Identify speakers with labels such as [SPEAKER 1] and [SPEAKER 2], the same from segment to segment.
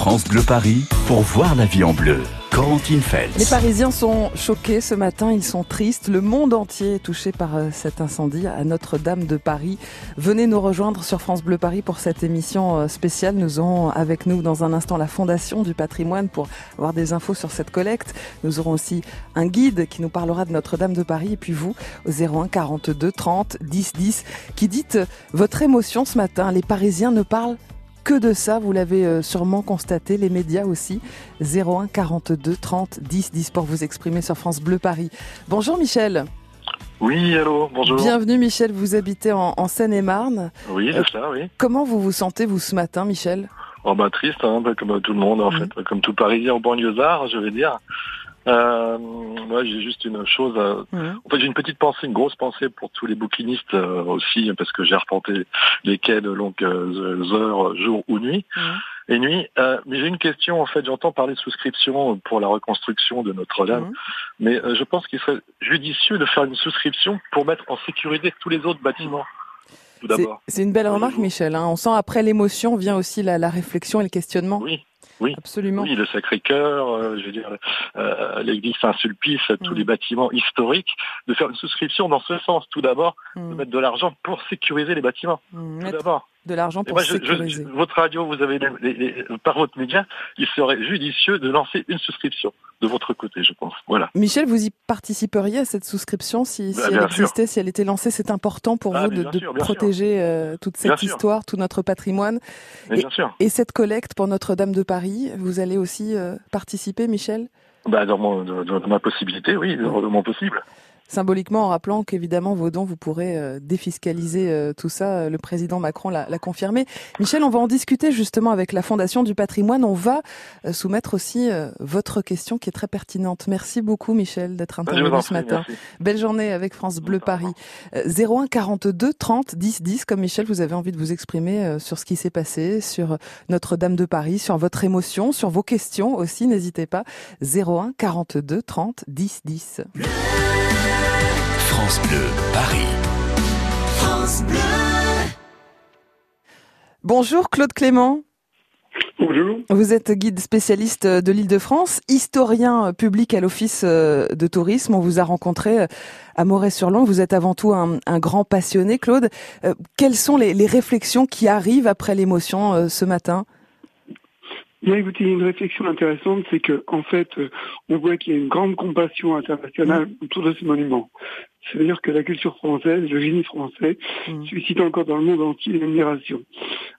[SPEAKER 1] France Bleu Paris pour voir la vie en bleu. Corentine Fels.
[SPEAKER 2] Les Parisiens sont choqués ce matin, ils sont tristes. Le monde entier est touché par euh, cet incendie à Notre-Dame de Paris. Venez nous rejoindre sur France Bleu Paris pour cette émission euh, spéciale. Nous aurons avec nous dans un instant la Fondation du patrimoine pour avoir des infos sur cette collecte. Nous aurons aussi un guide qui nous parlera de Notre-Dame de Paris et puis vous au 01 42 30 10 10 qui dites votre émotion ce matin. Les Parisiens ne parlent que de ça, vous l'avez euh, sûrement constaté, les médias aussi. 01 42 30 10 10 pour vous exprimer sur France Bleu Paris. Bonjour Michel.
[SPEAKER 3] Oui, allô, bonjour.
[SPEAKER 2] Bienvenue Michel, vous habitez en, Seine-et-Marne.
[SPEAKER 3] Oui, c'est ça, oui.
[SPEAKER 2] Comment vous vous sentez vous ce matin Michel?
[SPEAKER 3] Oh bah triste, hein, bah, comme tout le monde en fait, comme tout Parisien en banlieusard, je vais dire. Euh, moi, j'ai juste une chose. En fait, j'ai une petite pensée, une grosse pensée pour tous les bouquinistes euh, aussi, parce que j'ai reporté les quais de longues euh, heures, jour ou nuit. Et nuit. Euh, mais j'ai une question, en fait, j'entends parler de souscription pour la reconstruction de Notre-Dame, mais je pense qu'il serait judicieux de faire une souscription pour mettre en sécurité tous les autres bâtiments.
[SPEAKER 2] C'est une belle remarque, Michel. Hein. On sent après l'émotion vient aussi la, la réflexion et le questionnement.
[SPEAKER 3] Oui, oui, absolument. Oui, le Sacré-Cœur, euh, je veux dire, euh, l'église Saint-Sulpice, tous mm. les bâtiments historiques, de faire une souscription dans ce sens, tout d'abord, de mm. mettre de l'argent pour sécuriser les bâtiments. Mm, tout d'abord
[SPEAKER 2] de l'argent pour sécuriser.
[SPEAKER 3] votre radio, vous avez par votre média, il serait judicieux de lancer une souscription de votre côté, je pense. Voilà.
[SPEAKER 2] Michel, vous y participeriez à cette souscription si, bah, elle existait, si elle était lancée? C'est important pour ah, vous de, protéger euh, toute cette histoire, tout notre patrimoine?
[SPEAKER 3] Et,
[SPEAKER 2] et, cette collecte pour Notre-Dame de Paris, vous allez aussi euh, participer, Michel?
[SPEAKER 3] Bah, dans, dans, ma possibilité, oui, dans mon possible
[SPEAKER 2] symboliquement en rappelant qu'évidemment vos dons, vous pourrez euh, défiscaliser euh, tout ça. Le président Macron l'a confirmé. Michel, on va en discuter justement avec la Fondation du patrimoine. On va euh, soumettre aussi votre question qui est très pertinente. Merci beaucoup Michel d'être intervenu ce matin. Belle journée avec France Bleu Paris. 01 42 30 10 10 comme Michel, vous avez envie de vous exprimer sur ce qui s'est passé, sur Notre-Dame de Paris, sur votre émotion, sur vos questions aussi, n'hésitez pas. 01 42 30 10 10.
[SPEAKER 1] France Bleu, Paris.
[SPEAKER 2] France Bleu. Bonjour Claude Clément.
[SPEAKER 4] Bonjour.
[SPEAKER 2] Vous êtes guide spécialiste de l'île de France, historien public à l'Office de tourisme. On vous a rencontré à Moret-sur-Long. Vous êtes avant tout un, grand passionné, Claude. Euh, quelles sont les, les, réflexions qui arrivent après l'émotion euh, ce matin?
[SPEAKER 4] Bien écoutez, une réflexion intéressante, c'est que en fait, euh, on voit qu'il y a une grande compassion internationale autour de ce monument. C'est-à-dire que la culture française, le génie français, mm. suscite encore dans le monde entier l'admiration.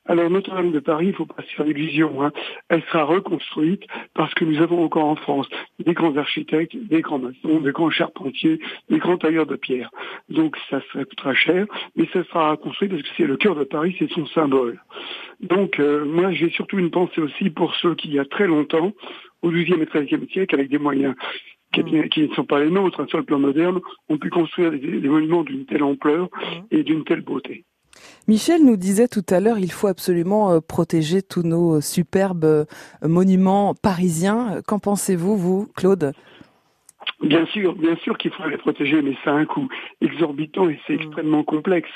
[SPEAKER 4] Alors Notre-Dame de Paris, il ne faut pas se faire d'illusions. Hein. Elle sera reconstruite parce que nous avons encore en France des grands architectes, des grands maçons, des grands charpentiers, des grands tailleurs de pierre. Donc ça serait très cher, mais ça sera reconstruit parce que c'est le cœur de Paris, c'est son symbole. Donc euh, moi j'ai surtout une pensée aussi pour ceux qui, il y a très longtemps, au XIIe et XIIIe siècle, avec des moyens qui, ne sont pas les nôtres sur le plan moderne, ont pu construire des, monuments d'une telle ampleur mmh. et d'une telle beauté.
[SPEAKER 2] Michel nous disait tout à l'heure, il faut absolument euh, protéger tous nos euh, superbes euh, monuments parisiens. Qu'en pensez-vous, vous, Claude?
[SPEAKER 4] Bien sûr, bien sûr qu'il faut les protéger, mais ça a un coût exorbitant et c'est mmh. extrêmement complexe.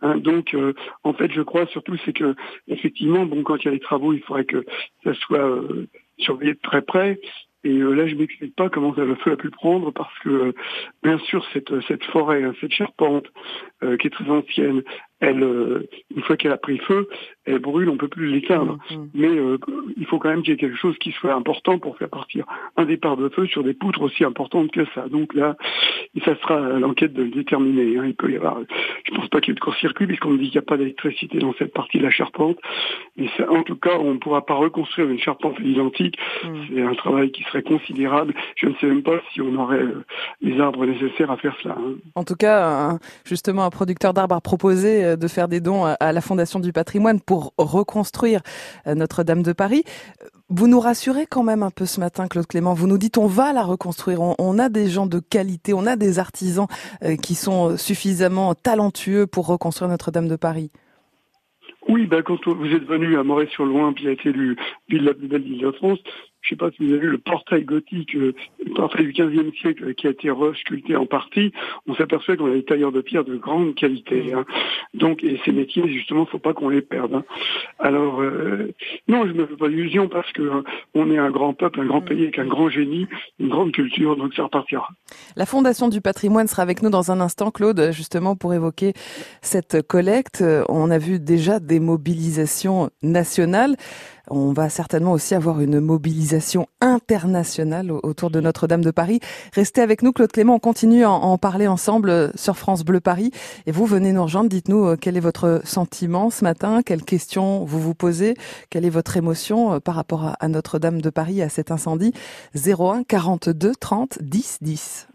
[SPEAKER 4] Hein. donc, en fait, je crois surtout c'est que effectivement, bon, quand il y a des travaux, il faudrait que ça soit surveillé de très près. Et euh, là, je m'explique pas comment le feu a pu prendre parce que, euh, bien sûr, cette, cette forêt, hein, cette charpente euh, qui est très ancienne, elle, une fois qu'elle a pris feu, elle brûle, on peut plus l'éteindre. Mmh, mmh. Mais il faut quand même qu'il y ait quelque chose qui soit important pour faire partir un départ de feu sur des poutres aussi importantes que ça. Donc là, ça sera l'enquête de le déterminer. Hein. Il peut y avoir, je pense pas qu'il y ait de court-circuit puisqu'on dit qu'il n'y a pas d'électricité dans cette partie de la charpente. Mais en tout cas, on ne pourra pas reconstruire une charpente identique. Mmh. C'est un travail qui serait considérable. Je ne sais même pas si on aurait euh, les arbres nécessaires à faire cela. Hein.
[SPEAKER 2] En tout cas, justement, un producteur d'arbres a proposé euh, de faire des dons à la Fondation du patrimoine pour reconstruire euh, Notre-Dame de Paris. Vous nous rassurez quand même un peu ce matin, Claude Clément. Vous nous dites on va la reconstruire. On, a des gens de qualité, on a des artisans qui sont suffisamment talentueux pour reconstruire Notre-Dame de Paris.
[SPEAKER 4] Oui, ben, quand vous êtes venu à Moret-sur-Loing, puis a été élu ville la plus belle ville je sais pas si vous avez vu le portail gothique, le portail du XVe siècle qui a été resculpté en partie, on s'aperçoit qu'on a des tailleurs de pierre de grande qualité. Hein. Donc, et ces métiers, justement, faut pas qu'on les perde. Hein. Alors, euh, non, je me fais pas d'illusion parce que euh, on est un grand peuple, un grand pays avec un grand génie, une grande culture, donc ça repartira.
[SPEAKER 5] La Fondation du patrimoine sera avec nous dans un instant, Claude, justement pour évoquer cette collecte. On a vu déjà des mobilisations nationales. On va certainement aussi avoir une mobilisation internationale autour de Notre-Dame de Paris. Restez avec nous, Claude Clément. On continue à en parler ensemble sur France Bleu Paris. Et vous venez nous rejoindre. Dites-nous euh, quel est votre sentiment ce matin, quelles questions vous vous posez, quelle est votre émotion euh, par rapport à Notre-Dame de Paris, à cet incendie? 01 42 30 10 10.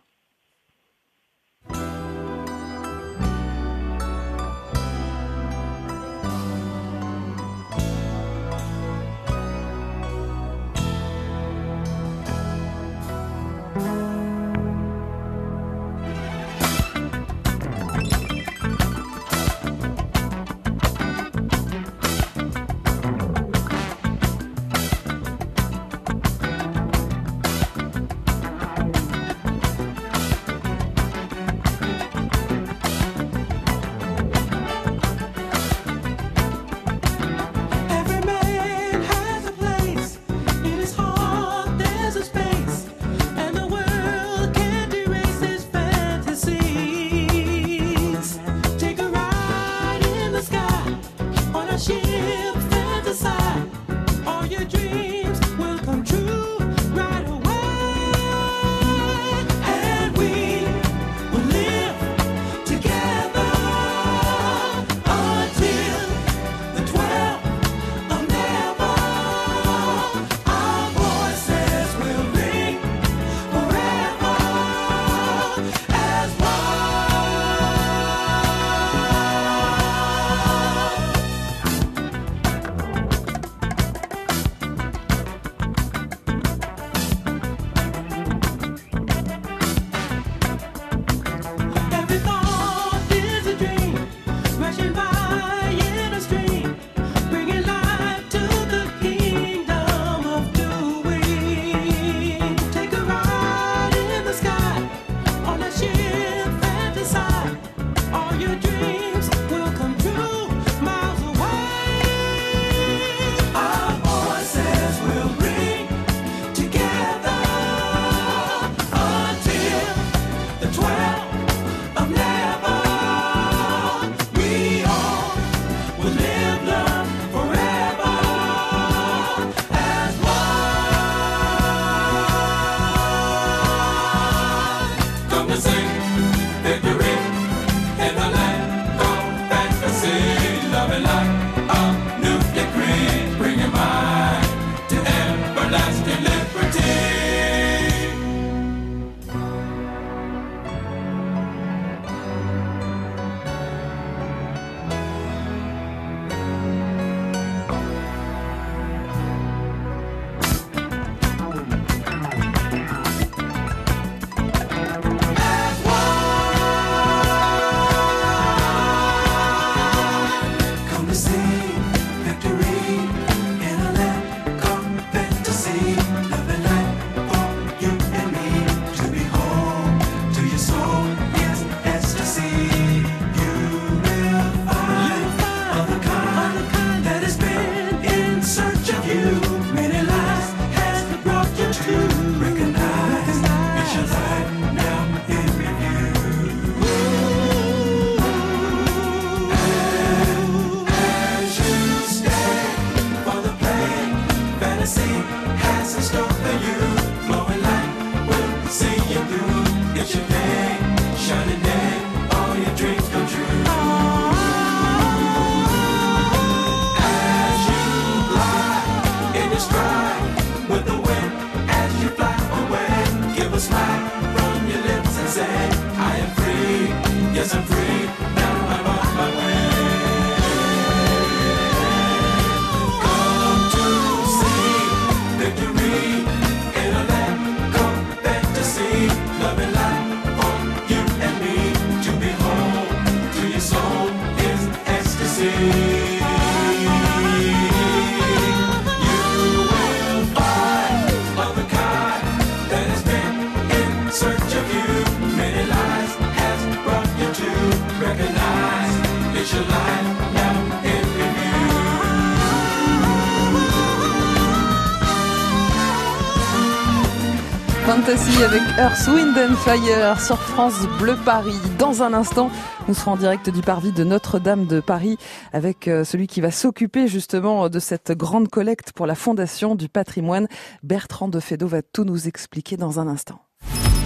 [SPEAKER 2] Fantasy avec Earth, Wind and Fire sur France Bleu Paris. Dans un instant, nous serons en direct du parvis de Notre-Dame de Paris avec euh, celui qui va s'occuper justement de cette grande collecte pour la Fondation du patrimoine. Bertrand de Fédot va tout nous expliquer dans un instant.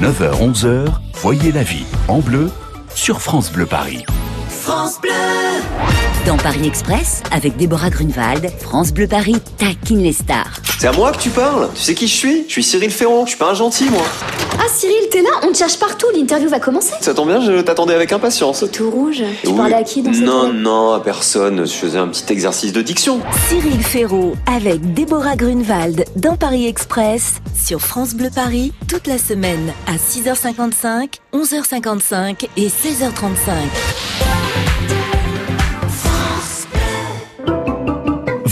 [SPEAKER 1] 9h, 11h, voyez la vie en bleu sur France Bleu Paris.
[SPEAKER 6] France Bleu Dans Paris Express, avec Déborah Grunewald, France Bleu Paris taquine les stars.
[SPEAKER 7] C'est à moi que tu parles Tu sais qui je suis? Je suis Cyril Ferron, je suis pas un gentil moi.
[SPEAKER 8] Ah Cyril, t'es là? On te cherche partout, l'interview va commencer.
[SPEAKER 7] Ça tombe bien, je t'attendais avec impatience.
[SPEAKER 8] C'est tout rouge. Tu
[SPEAKER 7] Oui.
[SPEAKER 8] parlais à qui dans cette
[SPEAKER 7] Non, non, à personne. Je faisais un petit exercice de diction.
[SPEAKER 6] Cyril Ferraud avec Déborah Grunewald dans Paris Express sur France Bleu Paris toute la semaine à 6h55, 11h55 et 16h35.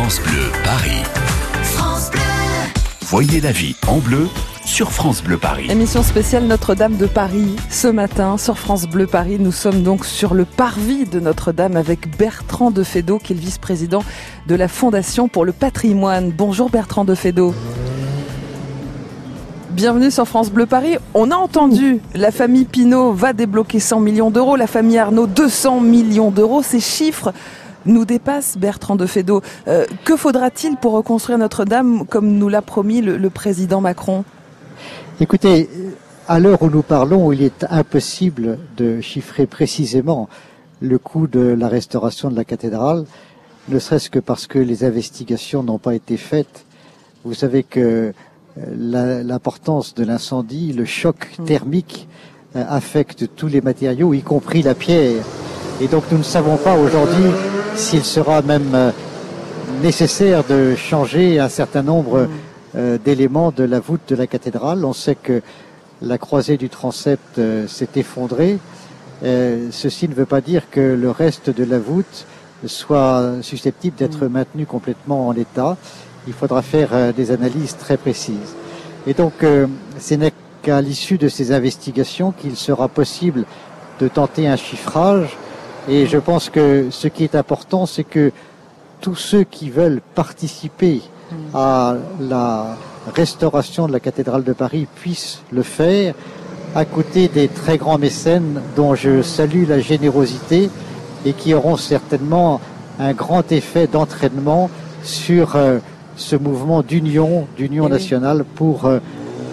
[SPEAKER 1] France Bleu Paris. Voyez la vie en bleu sur France Bleu Paris.
[SPEAKER 2] Émission spéciale Notre-Dame de Paris. Ce matin, sur France Bleu Paris, nous sommes donc sur le parvis de Notre-Dame avec Bertrand de Fédot, qui est le vice-président de la Fondation pour le patrimoine. Bonjour Bertrand de Fédot. Bienvenue sur France Bleu Paris. On a entendu, la famille Pinault va débloquer 100 millions d'euros, la famille Arnaud 200 millions d'euros. Ces chiffres nous dépassent, Bertrand de Fédot. Euh, que faudra-t-il pour reconstruire Notre-Dame comme nous l'a promis le, le président Macron?
[SPEAKER 9] Écoutez, à l'heure où nous parlons, il est impossible de chiffrer précisément le coût de la restauration de la cathédrale, ne serait-ce que parce que les investigations n'ont pas été faites. Vous savez que euh, l'importance de l'incendie, le choc thermique euh, affecte tous les matériaux, y compris la pierre. Et donc nous ne savons pas aujourd'hui s'il sera même euh, nécessaire de changer un certain nombre euh, d'éléments de la voûte de la cathédrale. On sait que la croisée du transept euh, s'est effondrée. Ceci ne veut pas dire que le reste de la voûte soit susceptible d'être maintenu complètement en état. Il faudra faire des analyses très précises. Et donc, ce n'est qu'à l'issue de ces investigations qu'il sera possible de tenter un chiffrage. Et je pense que ce qui est important, c'est que tous ceux qui veulent participer à la restauration de la cathédrale de Paris puissent le faire à côté des très grands mécènes dont je salue la générosité et qui auront certainement un grand effet d'entraînement sur euh, ce mouvement d'union, d'union
[SPEAKER 2] Eh
[SPEAKER 9] nationale pour euh,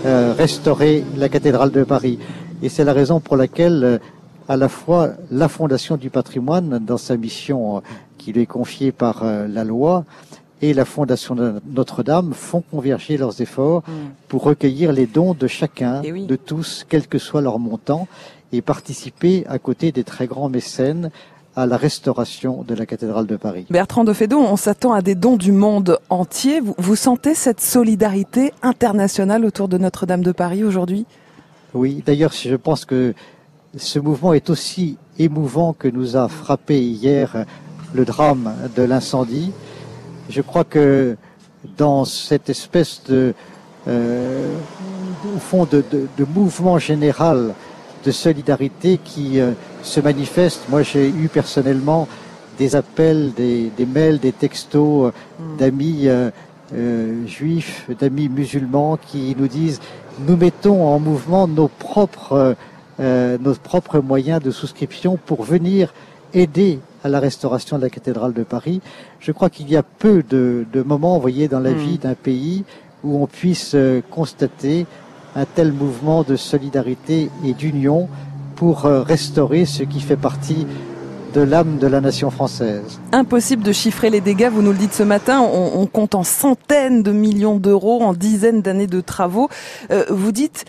[SPEAKER 9] euh, restaurer la cathédrale de Paris. Et c'est la raison pour laquelle à la fois la Fondation du patrimoine, dans sa mission euh, qui lui est confiée par euh, la loi, et la Fondation de Notre-Dame font converger leurs efforts pour recueillir les dons de chacun,
[SPEAKER 2] Eh oui.
[SPEAKER 9] de tous, quel que soit leur montant, et participer à côté des très grands mécènes à la restauration de la cathédrale de Paris.
[SPEAKER 2] Bertrand de Fédot, on s'attend à des dons du monde entier. Vous, vous sentez cette solidarité internationale autour de Notre-Dame de Paris aujourd'hui?
[SPEAKER 9] Oui, d'ailleurs, je pense que ce mouvement est aussi émouvant que nous a frappé hier le drame de l'incendie. Je crois que dans cette espèce de, euh, au fond, de, de- de mouvement général de solidarité qui euh, se manifeste, moi j'ai eu personnellement des appels, des, des mails, des textos euh, d'amis euh, euh, juifs, d'amis musulmans qui nous disent nous mettons en mouvement nos propres, euh, nos propres moyens de souscription pour venir aider à la restauration de la cathédrale de Paris. Je crois qu'il y a peu de, de moments, vous voyez, dans la
[SPEAKER 2] Mm.
[SPEAKER 9] vie d'un pays où on puisse euh, constater un tel mouvement de solidarité et d'union pour euh, restaurer ce qui fait partie de l'âme de la nation française.
[SPEAKER 2] Impossible de chiffrer les dégâts, vous nous le dites ce matin, on, on compte en centaines de millions d'euros, en dizaines d'années de travaux. Euh, vous dites,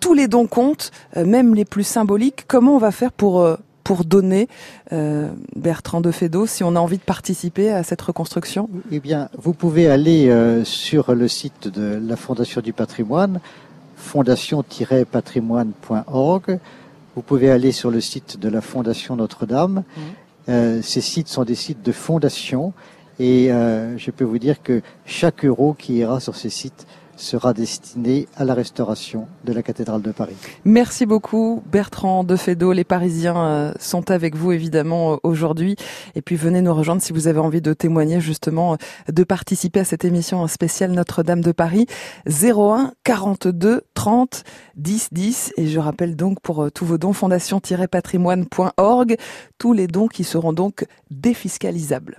[SPEAKER 2] tous les dons comptent, euh, même les plus symboliques. Comment on va faire pour, euh, pour donner, euh, Bertrand de Fédot, si on a envie de participer à cette reconstruction?
[SPEAKER 9] Eh bien, vous pouvez aller euh, sur le site de la Fondation du patrimoine, fondation-patrimoine.org. Vous pouvez aller sur le site de la Fondation Notre-Dame. Mmh. Euh, ces sites sont des sites de fondation et je peux vous dire que chaque euro qui ira sur ces sites sera destiné à la restauration de la cathédrale de Paris.
[SPEAKER 2] Merci beaucoup Bertrand de Fédot. Les Parisiens euh, sont avec vous évidemment aujourd'hui. Et puis venez nous rejoindre si vous avez envie de témoigner justement, euh, de participer à cette émission spéciale Notre-Dame de Paris. 01 42 30 10 10. Et je rappelle donc pour euh, tous vos dons, fondation-patrimoine.org, tous les dons qui seront donc défiscalisables.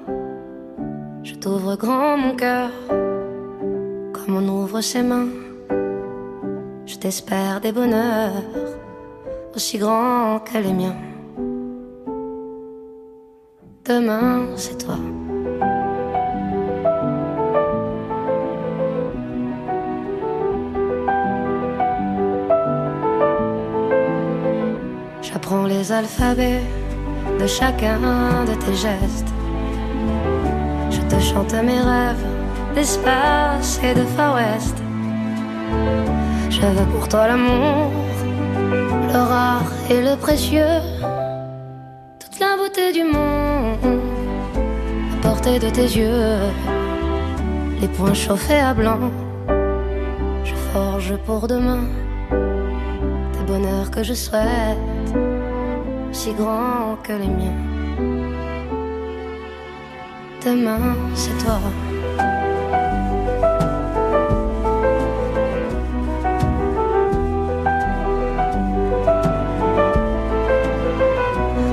[SPEAKER 10] Je t'ouvre grand mon cœur, comme on ouvre ses mains. Je t'espère des bonheurs aussi grands que les miens. Demain, c'est toi. J'apprends les alphabets de chacun de tes gestes te chante mes rêves d'espace et de Far West. Je veux pour toi l'amour, le rare et le précieux, toute la beauté du monde à portée de tes yeux, les poings chauffés à blanc. Je forge pour demain des bonheurs que je souhaite, si grands que les miens demain, c'est toi.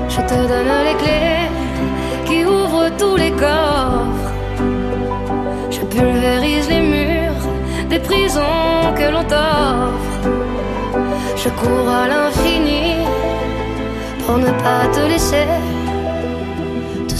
[SPEAKER 10] Je te donne les clés qui ouvrent tous les coffres. Je pulvérise les murs des prisons que l'on t'offre. Je cours à l'infini pour ne pas te laisser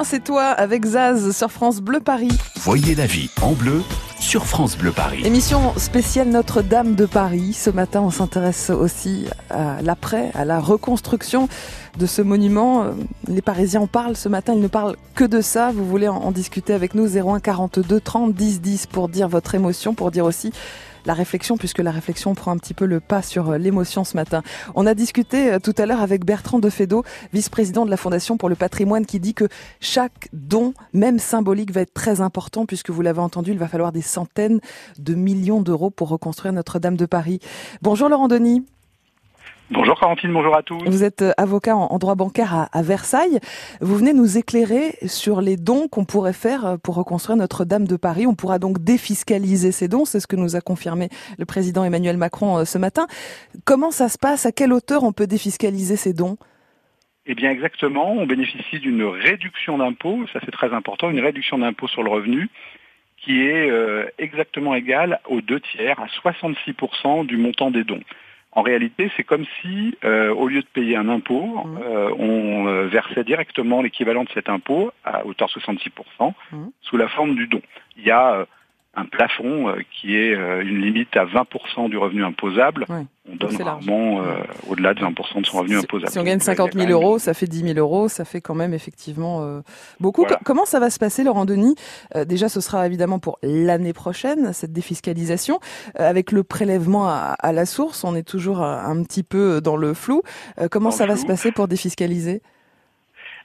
[SPEAKER 2] Demain c'est toi avec Zaz sur France Bleu Paris.
[SPEAKER 1] Voyez la vie en bleu sur France Bleu Paris.
[SPEAKER 2] Émission spéciale Notre-Dame de Paris. Ce matin, on s'intéresse aussi à l'après, à la reconstruction de ce monument. Les Parisiens en parlent ce matin, ils ne parlent que de ça. Vous voulez en discuter avec nous 01 42 30 10 10 pour dire votre émotion, pour dire aussi la réflexion, puisque la réflexion prend un petit peu le pas sur euh, l'émotion ce matin. On a discuté euh, tout à l'heure avec Bertrand Defedo, vice-président de la Fondation pour le patrimoine, qui dit que chaque don, même symbolique, va être très important, puisque vous l'avez entendu, il va falloir des centaines de millions d'euros pour reconstruire Notre-Dame de Paris. Bonjour Laurent Denis.
[SPEAKER 11] Bonjour Quarantine, bonjour à tous.
[SPEAKER 2] Vous êtes euh, avocat en droit bancaire à, Versailles. Vous venez nous éclairer sur les dons qu'on pourrait faire euh, pour reconstruire Notre-Dame de Paris. On pourra donc défiscaliser ces dons, c'est ce que nous a confirmé le président Emmanuel Macron euh, ce matin. Comment ça se passe? À quelle hauteur on peut défiscaliser ces dons?
[SPEAKER 11] Eh bien exactement, on bénéficie d'une réduction d'impôt, ça c'est très important, une réduction d'impôt sur le revenu qui est exactement égale aux deux tiers, à 66% du montant des dons. En réalité, c'est comme si, euh, au lieu de payer un impôt, mmh. euh, on euh, versait directement l'équivalent de cet impôt à hauteur de 66% mmh. sous la forme du don. Il y a un plafond euh, qui est euh, une limite à 20% du revenu imposable. On donne rarement euh, au-delà de 20% de son revenu imposable.
[SPEAKER 2] Si on gagne 50 000 euros, ça fait 10 000 euros, ça fait quand même effectivement beaucoup. Comment ça va se passer, Laurent Denis? Déjà, ce sera évidemment pour l'année prochaine, cette défiscalisation. avec le prélèvement à, la source, on est toujours un, petit peu dans le flou. comment ça va se passer pour défiscaliser?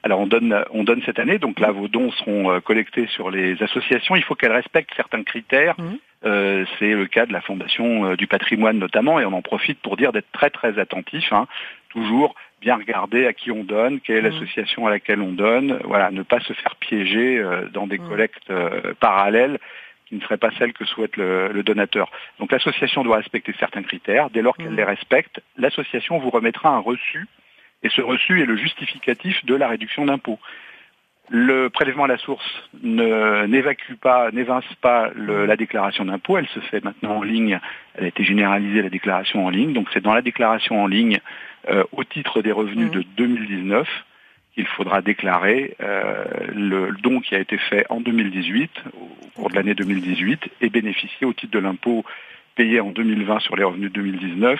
[SPEAKER 11] Alors on donne, on donne cette année, donc là vos dons seront euh, collectés sur les associations. Il faut qu'elles respectent certains critères. Mmh. Euh, c'est le cas de la Fondation euh, du patrimoine notamment, et on en profite pour dire d'être très très attentif. Hein. Toujours bien regarder à qui on donne, quelle est mmh. l'association à laquelle on donne. Voilà, ne pas se faire piéger dans des mmh. collectes parallèles qui ne seraient pas celles que souhaite le, le donateur. Donc l'association doit respecter certains critères. Dès lors qu'elle les respecte, l'association vous remettra un reçu et ce reçu est le justificatif de la réduction d'impôt. Le prélèvement à la source n'évacue pas, n'évince pas la déclaration d'impôt. Elle se fait maintenant en ligne. Elle a été généralisée la déclaration en ligne. Donc c'est dans la déclaration en ligne euh, au titre des revenus de 2019 qu'il faudra déclarer euh, le don qui a été fait en 2018, au cours de l'année 2018, et bénéficier au titre de l'impôt payer en 2020 sur les revenus de 2019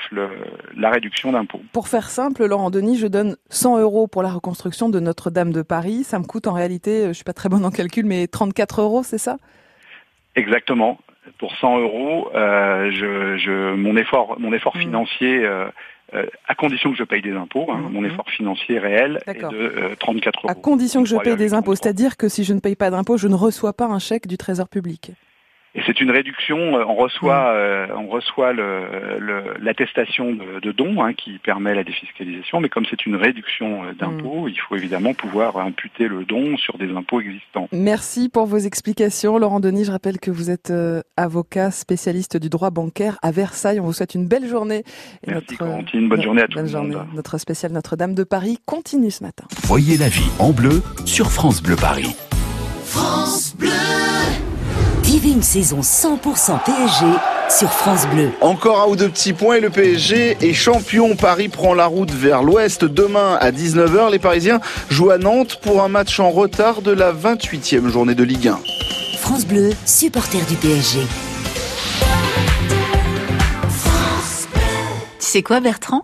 [SPEAKER 11] la réduction d'impôt.
[SPEAKER 2] Pour faire simple, Laurent Denis, je donne 100 euros pour la reconstruction de Notre-Dame de Paris. Ça me coûte en réalité, je suis pas très bonne en calcul, mais 34 euros, c'est ça?
[SPEAKER 11] Exactement. Pour 100 euros, euh, je, mon effort, mon effort mmh. financier, euh, euh, à condition que je paye des impôts, hein, mmh. mon effort financier réel est de 34 euros.
[SPEAKER 2] À condition que je paye des impôts, c'est-à-dire que si je ne paye pas d'impôts, je ne reçois pas un chèque du Trésor public.
[SPEAKER 11] Et c'est une réduction, euh, on reçoit, mm. euh, on reçoit l'attestation le, de, de, don hein, qui permet la défiscalisation, mais comme c'est une réduction euh, d'impôts, mm. il faut évidemment pouvoir imputer le don sur des impôts existants.
[SPEAKER 2] Merci pour vos explications. Laurent Denis, je rappelle que vous êtes avocat spécialiste du droit bancaire à Versailles. On vous souhaite une belle journée.
[SPEAKER 11] Et Merci notre, bonne journée à monde.
[SPEAKER 2] Notre spécial Notre-Dame de Paris continue ce matin.
[SPEAKER 1] Voyez la vie en bleu sur France Bleu Paris.
[SPEAKER 6] France Bleu Vivez une saison 100% PSG sur France Bleu.
[SPEAKER 12] Encore un ou deux petits points et le PSG est champion. Paris prend la route vers l'ouest. Demain à 19h, les Parisiens jouent à Nantes pour un match en retard de la 28e journée de Ligue 1.
[SPEAKER 6] France Bleu, supporter du PSG.
[SPEAKER 13] Tu sais quoi Bertrand?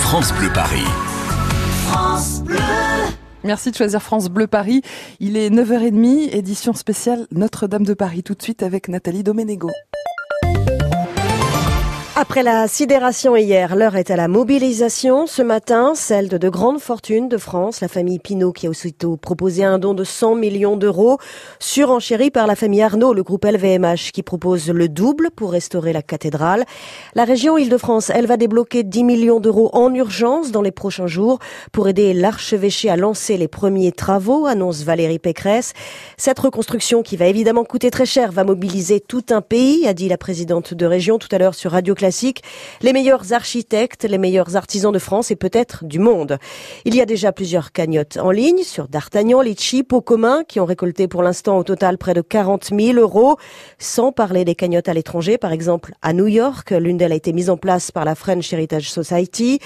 [SPEAKER 1] France Bleu Paris.
[SPEAKER 2] France Bleu. Merci de choisir France Bleu Paris. Il est 9h30, édition spéciale Notre-Dame de Paris. Tout de suite avec Nathalie Domenego.
[SPEAKER 14] Après la sidération hier, l'heure est à la mobilisation. Ce matin, celle de de grandes fortunes de France, la famille Pinault qui a aussitôt proposé un don de 100 millions d'euros, surenchéri par la famille Arnaud, le groupe LVMH qui propose le double pour restaurer la cathédrale. La région Île-de-France, elle va débloquer 10 millions d'euros en urgence dans les prochains jours pour aider l'archevêché à lancer les premiers travaux, annonce Valérie Pécresse. Cette reconstruction qui va évidemment coûter très cher va mobiliser tout un pays, a dit la présidente de région tout à l'heure sur Radio Classique les meilleurs architectes, les meilleurs artisans de France et peut-être du monde. Il y a déjà plusieurs cagnottes en ligne sur D'Artagnan, Litchi, Pot commun qui ont récolté pour l'instant au total près de 40 000 euros, sans parler des cagnottes à l'étranger, par exemple à New York. L'une d'elles a été mise en place par la French Heritage Society.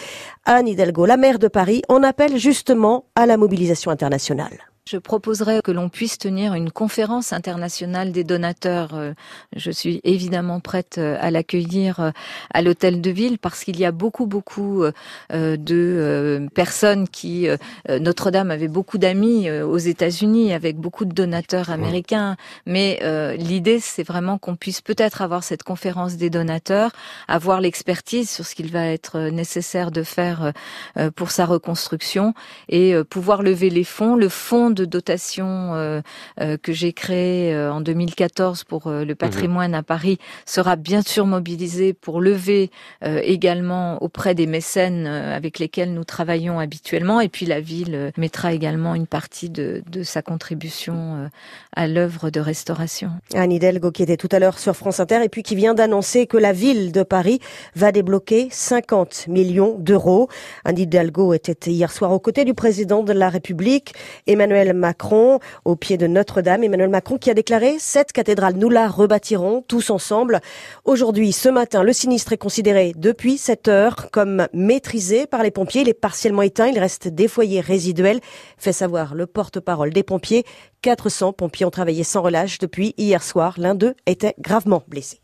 [SPEAKER 14] Anne Hidalgo, la maire de Paris, en appelle justement à la mobilisation internationale.
[SPEAKER 15] Je proposerais que l'on puisse tenir une conférence internationale des donateurs. Euh, je suis évidemment prête euh, à l'accueillir euh, à l'hôtel de ville parce qu'il y a beaucoup, beaucoup de personnes qui... Notre-Dame avait beaucoup d'amis aux États-Unis avec beaucoup de donateurs américains. Mais l'idée, c'est vraiment qu'on puisse peut-être avoir cette conférence des donateurs, avoir l'expertise sur ce qu'il va être nécessaire de faire pour sa reconstruction et pouvoir lever les fonds. Le fonds de dotation que j'ai créé en 2014 pour le mhm. patrimoine à Paris sera bien sûr mobilisé pour lever également auprès des mécènes avec lesquels nous travaillons habituellement. Et puis la ville mettra également une partie de, de sa contribution à l'œuvre de restauration.
[SPEAKER 14] Anne Hidalgo qui était tout à l'heure sur France Inter et puis qui vient d'annoncer que la ville de Paris va débloquer 50 millions d'euros. Anne Hidalgo était hier soir aux côtés du président de la République, Emmanuel Macron, au pied de Notre-Dame. Emmanuel Macron qui a déclaré cette cathédrale, nous la rebâtirons tous ensemble. Aujourd'hui, ce matin, le sinistre est considéré depuis 7 heures comme maîtrisé par les pompiers. Il est partiellement éteint. Il reste des foyers résiduels, fait savoir le porte-parole des pompiers. 400 pompiers ont travaillé sans relâche depuis hier soir. L'un d'eux était gravement blessé.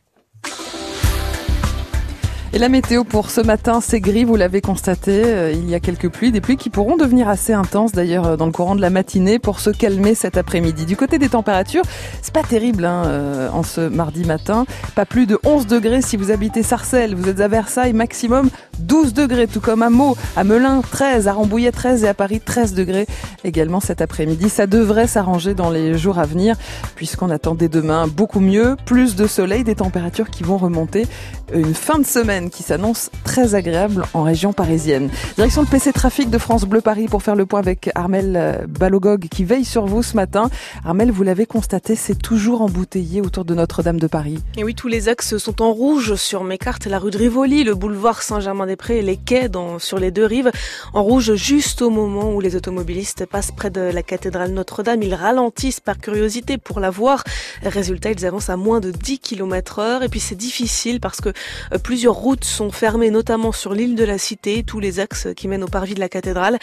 [SPEAKER 2] La météo pour ce matin, c'est gris, vous l'avez constaté. Euh, il y a quelques pluies, des pluies qui pourront devenir assez intenses d'ailleurs euh, dans le courant de la matinée pour se calmer cet après-midi. Du côté des températures, c'est pas terrible hein, euh, en ce mardi matin. Pas plus de 11 degrés si vous habitez Sarcelles. Vous êtes à Versailles, maximum 12 degrés, tout comme à Meaux, à Melun 13, à Rambouillet 13 et à Paris 13 degrés également cet après-midi. Ça devrait s'arranger dans les jours à venir puisqu'on attend dès demain beaucoup mieux, plus de soleil, des températures qui vont remonter. Une fin de semaine qui s'annonce très agréable en région parisienne. Direction le PC Trafic de France Bleu Paris pour faire le point avec Armel euh, Balogog qui veille sur vous ce matin. Armel, vous l'avez constaté, c'est toujours embouteillé autour de Notre-Dame de Paris.
[SPEAKER 16] Et oui, tous les axes sont en rouge sur mes cartes. La rue de Rivoli, le boulevard Saint-Germain-des-Prés et les quais dans, sur les deux rives. En rouge juste au moment où les automobilistes passent près de la cathédrale Notre-Dame. Ils ralentissent par curiosité pour la voir. Résultat, ils avancent à moins de 10 km heure. Et puis c'est difficile parce que euh, plusieurs routes routes sont fermées, notamment sur l'île de la Cité, tous les axes qui mènent au parvis de la cathédrale.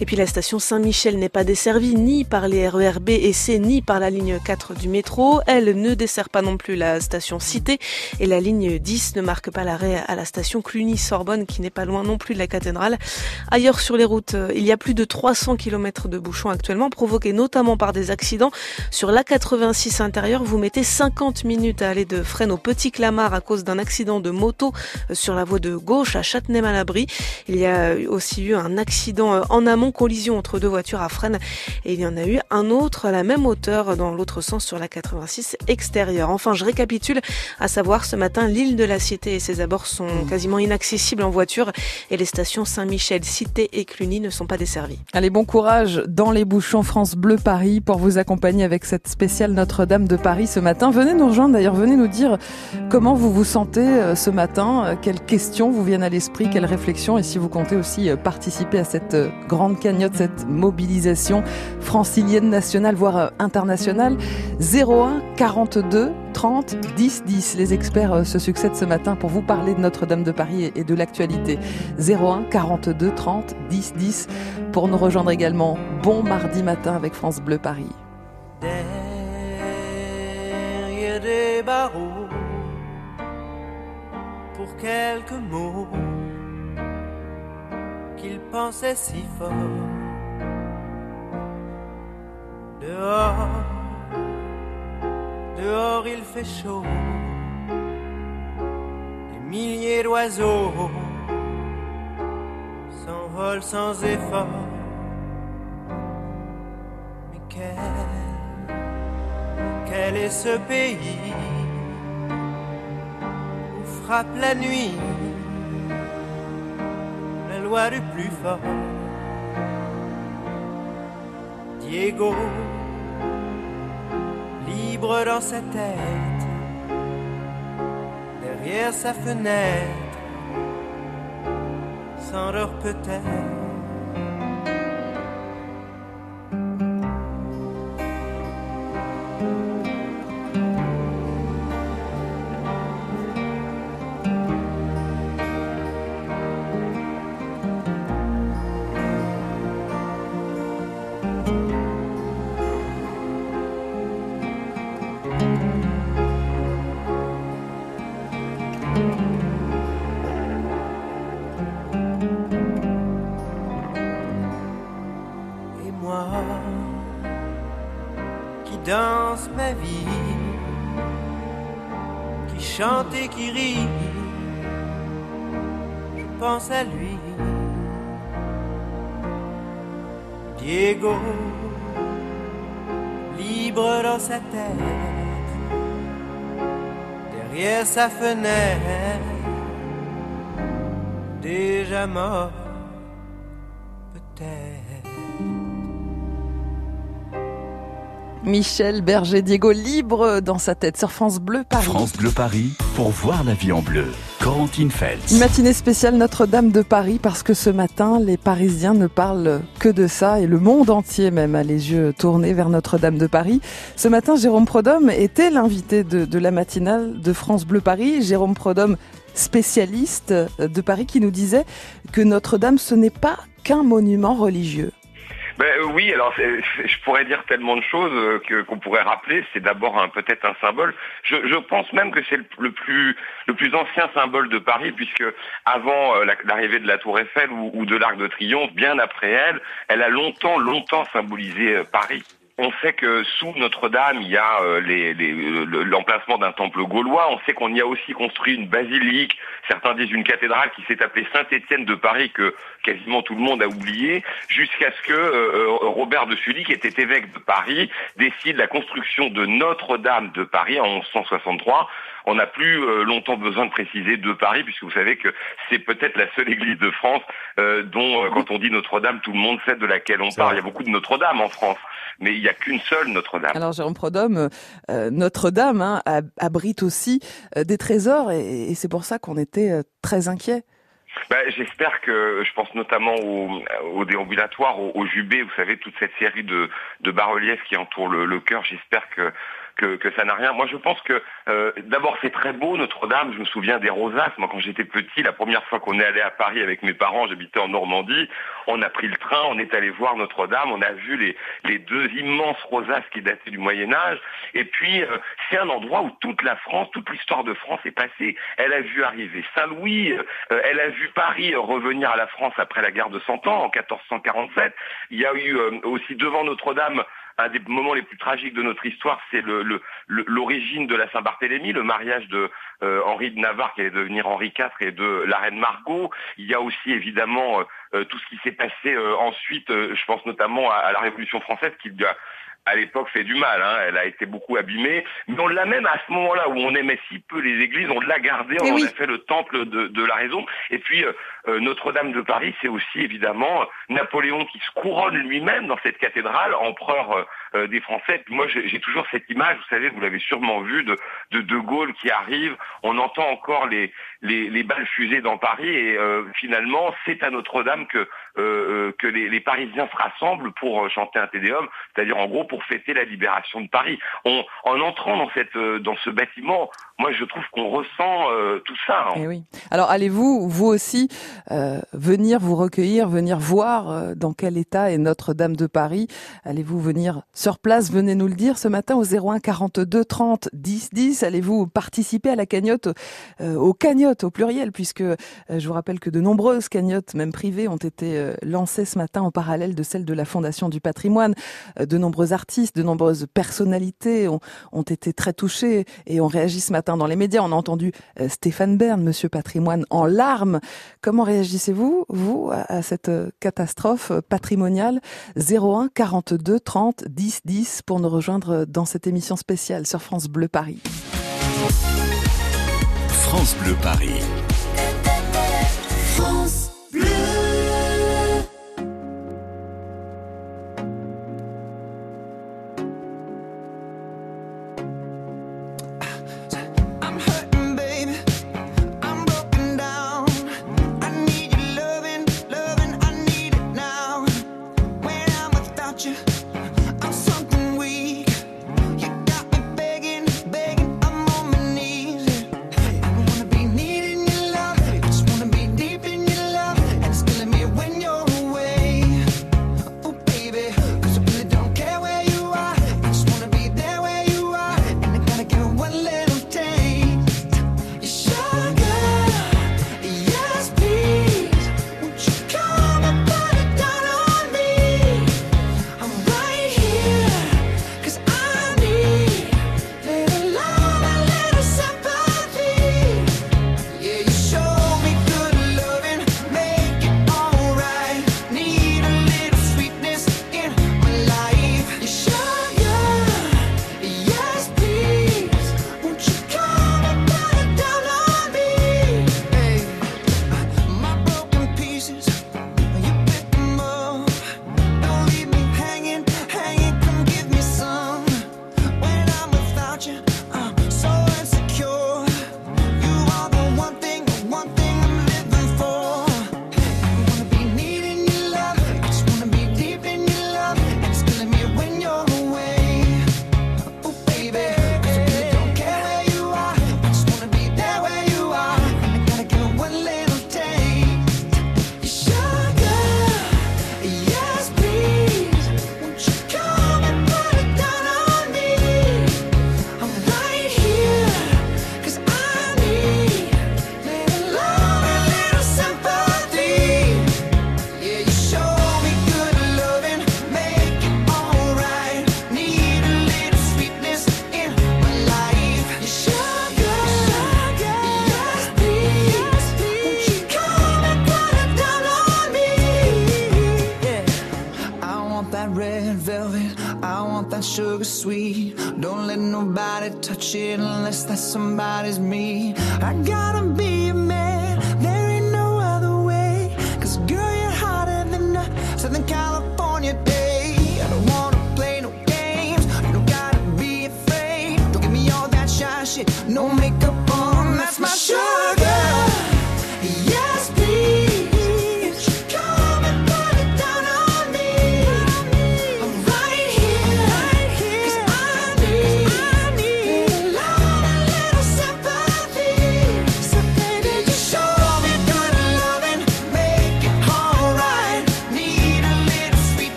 [SPEAKER 16] Et puis la station Saint-Michel n'est pas desservie ni par les RER B et C, ni par la ligne 4 du métro. Elle ne dessert pas non plus la station Cité. Et la ligne 10 ne marque pas l'arrêt à la station Cluny-Sorbonne, qui n'est pas loin non plus de la cathédrale. Ailleurs sur les routes, il y a plus de 300 km de bouchons actuellement, provoqués notamment par des accidents. Sur la 86 intérieure, vous mettez 50 minutes à aller de Fresnes au Petit Clamart à cause d'un accident de moto sur la voie de gauche à Châtenay-Malabry. Il y a aussi eu un accident euh, en amont, collision entre deux voitures à Fresnes et il y en a eu un autre à la même hauteur dans l'autre sens sur la 86 extérieure. Enfin, je récapitule, à savoir ce matin, l'île de la Cité et ses abords sont quasiment inaccessibles en voiture et les stations Saint-Michel, Cité et Cluny ne sont pas desservies.
[SPEAKER 2] Allez, bon courage dans les bouchons France Bleu Paris pour vous accompagner avec cette spéciale Notre-Dame de Paris ce matin. Venez nous rejoindre d'ailleurs, venez nous dire comment vous vous sentez euh, ce matin, quelles questions vous viennent à l'esprit, quelles réflexions et si vous comptez aussi euh, participer à cette euh, grande cagnotte, cette mobilisation francilienne nationale, voire euh, internationale. 01 42 30 10 10. Les experts se succèdent ce matin pour vous parler de Notre-Dame de Paris et de l'actualité. 01 42 30 10 10 pour nous rejoindre également. Bon mardi matin avec France Bleu Paris.
[SPEAKER 17] Quelques mots qu'il pensait si fort. Dehors, dehors il fait chaud, des milliers d'oiseaux s'envolent sans effort. Mais quel, quel est ce pays? La nuit, la loi du plus fort. Diego, libre dans sa tête, derrière sa fenêtre, s'endort peut-être. Et qui rit, je pense à lui. Diego, libre dans sa tête, derrière sa fenêtre, déjà mort, peut-être.
[SPEAKER 2] Michel Berger-Diego libre dans sa tête sur France Bleu Paris.
[SPEAKER 1] France Bleu Paris pour voir la vie en bleu. Corentine Feltz.
[SPEAKER 2] Une matinée spéciale Notre-Dame de Paris parce que ce matin, les Parisiens ne parlent que de ça et le monde entier même a les yeux tournés vers Notre-Dame de Paris. Ce matin, Jérôme Prodhomme était l'invité de, de la matinale de France Bleu Paris. Jérôme Prodhomme, spécialiste de Paris, qui nous disait que Notre-Dame, ce n'est pas qu'un monument religieux.
[SPEAKER 18] Ben, euh, oui, alors je pourrais dire tellement de choses euh, que qu'on pourrait rappeler. C'est d'abord peut-être un symbole. Je, pense même que c'est le, plus ancien symbole de Paris, puisque avant euh, la- l'arrivée de la Tour Eiffel ou, de l'Arc de Triomphe, bien après elle, elle a longtemps longtemps symbolisé Paris. On sait que sous Notre-Dame, il y a euh, les- les- euh, le- l'emplacement d'un temple gaulois. On sait qu'on y a aussi construit une basilique. Certains disent une cathédrale qui s'est appelée Saint-Étienne de Paris, que quasiment tout le monde a oublié, jusqu'à ce que euh, euh, Robert de Sully, qui était évêque de Paris, décide la construction de Notre-Dame de Paris en 1163. On n'a plus euh, longtemps besoin de préciser de Paris, puisque vous savez que c'est peut-être la seule église de France euh, dont, euh, quand on dit Notre-Dame, tout le monde sait de laquelle on parle. Il y a beaucoup de Notre-Dame en France, mais il n'y a qu'une seule Notre-Dame.
[SPEAKER 2] Alors Jérôme Prodhomme, euh, Notre-Dame hein, ab- abrite aussi euh, des trésors et, et c'est pour ça qu'on était euh, très inquiets.
[SPEAKER 18] Ben, J'espère que, je pense notamment au, au déambulatoire, au, au jubé, vous savez, toute cette série de, de bas-reliefs qui entourent le, le cœur, j'espère que, que, que ça n'a rien. Moi, je pense que, euh, d'abord, c'est très beau, Notre-Dame. Je me souviens des rosaces. Moi, quand j'étais petit, la première fois qu'on est allé à Paris avec mes parents, j'habitais en Normandie, on a pris le train, on est allé voir Notre-Dame, on a vu les, les deux immenses rosaces qui dataient du Moyen-Âge. Et puis, euh, c'est un endroit où toute la France, toute l'histoire de France est passée. Elle a vu arriver Saint-Louis, euh, elle a vu Paris revenir à la France après la guerre de Cent Ans, en 1447. Il y a eu euh, aussi devant Notre-Dame un des moments les plus tragiques de notre histoire, c'est l'origine de la Saint-Barthélemy, le mariage de euh, Henri de Navarre qui allait devenir Henri IV et de la reine Margot. Il y a aussi évidemment euh, euh, tout ce qui s'est passé ensuite, je pense notamment à, la Révolution française qui a à l'époque fait du mal, hein. elle a été beaucoup abîmée, mais on l'a même à ce moment-là où on aimait si peu les églises, on l'a gardé, on
[SPEAKER 2] Eh
[SPEAKER 18] en
[SPEAKER 2] oui.
[SPEAKER 18] a fait le temple de, de la raison. Et puis euh, euh, Notre-Dame de Paris, c'est aussi évidemment euh, Napoléon qui se couronne lui-même dans cette cathédrale, empereur euh, des Français. Moi, j'ai toujours cette image, vous savez, vous l'avez sûrement vu, de, de De Gaulle qui arrive. On entend encore les, les, les balles fusées dans Paris et euh, finalement, c'est à Notre-Dame que, euh, euh, que les, les Parisiens se rassemblent pour euh, chanter un Tédéum, c'est-à-dire en gros pour fêter la libération de Paris. On, en entrant dans, cette, euh, dans ce bâtiment, moi je trouve qu'on ressent tout ça. hein.
[SPEAKER 2] Eh oui. Alors allez-vous, vous aussi, venir vous recueillir, venir voir dans quel état est Notre-Dame de Paris? Allez-vous venir sur place Venez nous le dire ce matin au 01 42 30 10 10. Allez-vous participer à la cagnotte, euh, aux cagnottes au pluriel, puisque euh, je vous rappelle que de nombreuses cagnottes, même privées, ont été euh, lancées ce matin en parallèle de celles de la Fondation du patrimoine. Euh, de nombreux artistes, de nombreuses personnalités ont, été très touchés et ont réagi ce matin dans les médias. On a entendu Stéphane Bern, Monsieur Patrimoine, en larmes. Comment réagissez-vous, vous, à, cette catastrophe patrimoniale? 01 42 30 10 10 pour nous rejoindre dans cette émission spéciale sur France Bleu Paris.
[SPEAKER 1] France Bleu Paris.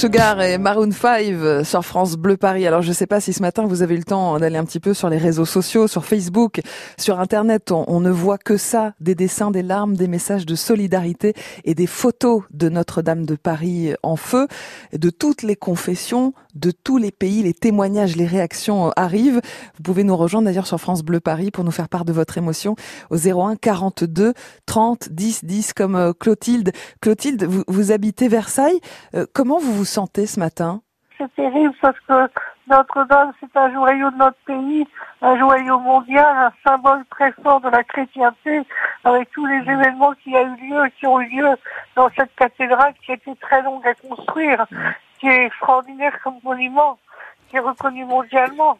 [SPEAKER 17] Sugar
[SPEAKER 2] et Maroon 5 sur France Bleu Paris. Alors je sais pas si ce matin vous avez eu le temps d'aller un petit peu sur les réseaux sociaux, sur Facebook, sur Internet. On, ne voit que ça, des dessins, des larmes, des messages de solidarité et des photos de Notre-Dame de Paris en feu, de toutes les confessions, de tous les pays. Les témoignages, les réactions arrivent. Vous pouvez nous rejoindre d'ailleurs sur France Bleu Paris pour nous faire part de votre émotion au 01 42 30 10 10 comme euh, Clotilde. Clotilde, vous, vous habitez Versailles. Euh, comment vous vous sentez ce matin
[SPEAKER 19] C'est terrible parce que Notre-Dame, c'est un joyau de notre pays, un joyau mondial, un symbole très fort de la chrétienté, avec tous les événements qui a eu lieu, qui ont eu lieu dans cette cathédrale qui a été très longue à construire, qui est extraordinaire comme monument, qui est reconnu mondialement.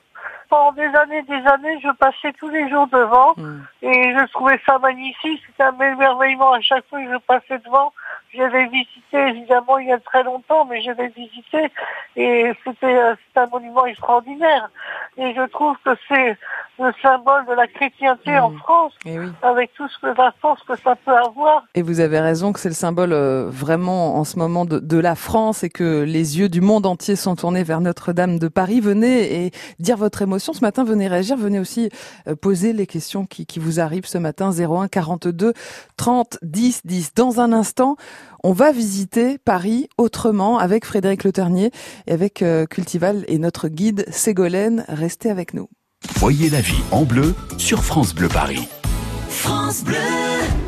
[SPEAKER 19] Pendant des années, des années, je passais tous les jours devant et je trouvais ça magnifique. C'était un émerveillement à chaque fois que je passais devant. J'avais visité évidemment il y a très longtemps, mais j'avais visité et c'était euh, un monument extraordinaire. Et je trouve que c'est le symbole de la chrétienté en France, avec tout ce que la force que ça peut avoir.
[SPEAKER 2] Et vous avez raison que c'est le symbole euh, vraiment en ce moment de, de la France et que les yeux du monde entier sont tournés vers Notre-Dame de Paris. Venez et dire votre émotion ce matin, venez réagir, venez aussi euh, poser les questions qui, qui vous arrivent ce matin 01 42 30 10 10. Dans un instant, on va visiter Paris autrement avec Frédéric Le Ternier et avec euh, Cultival et notre guide Ségolène. Restez avec nous.
[SPEAKER 1] Voyez la vie en bleu sur France Bleu Paris.
[SPEAKER 17] France Bleu.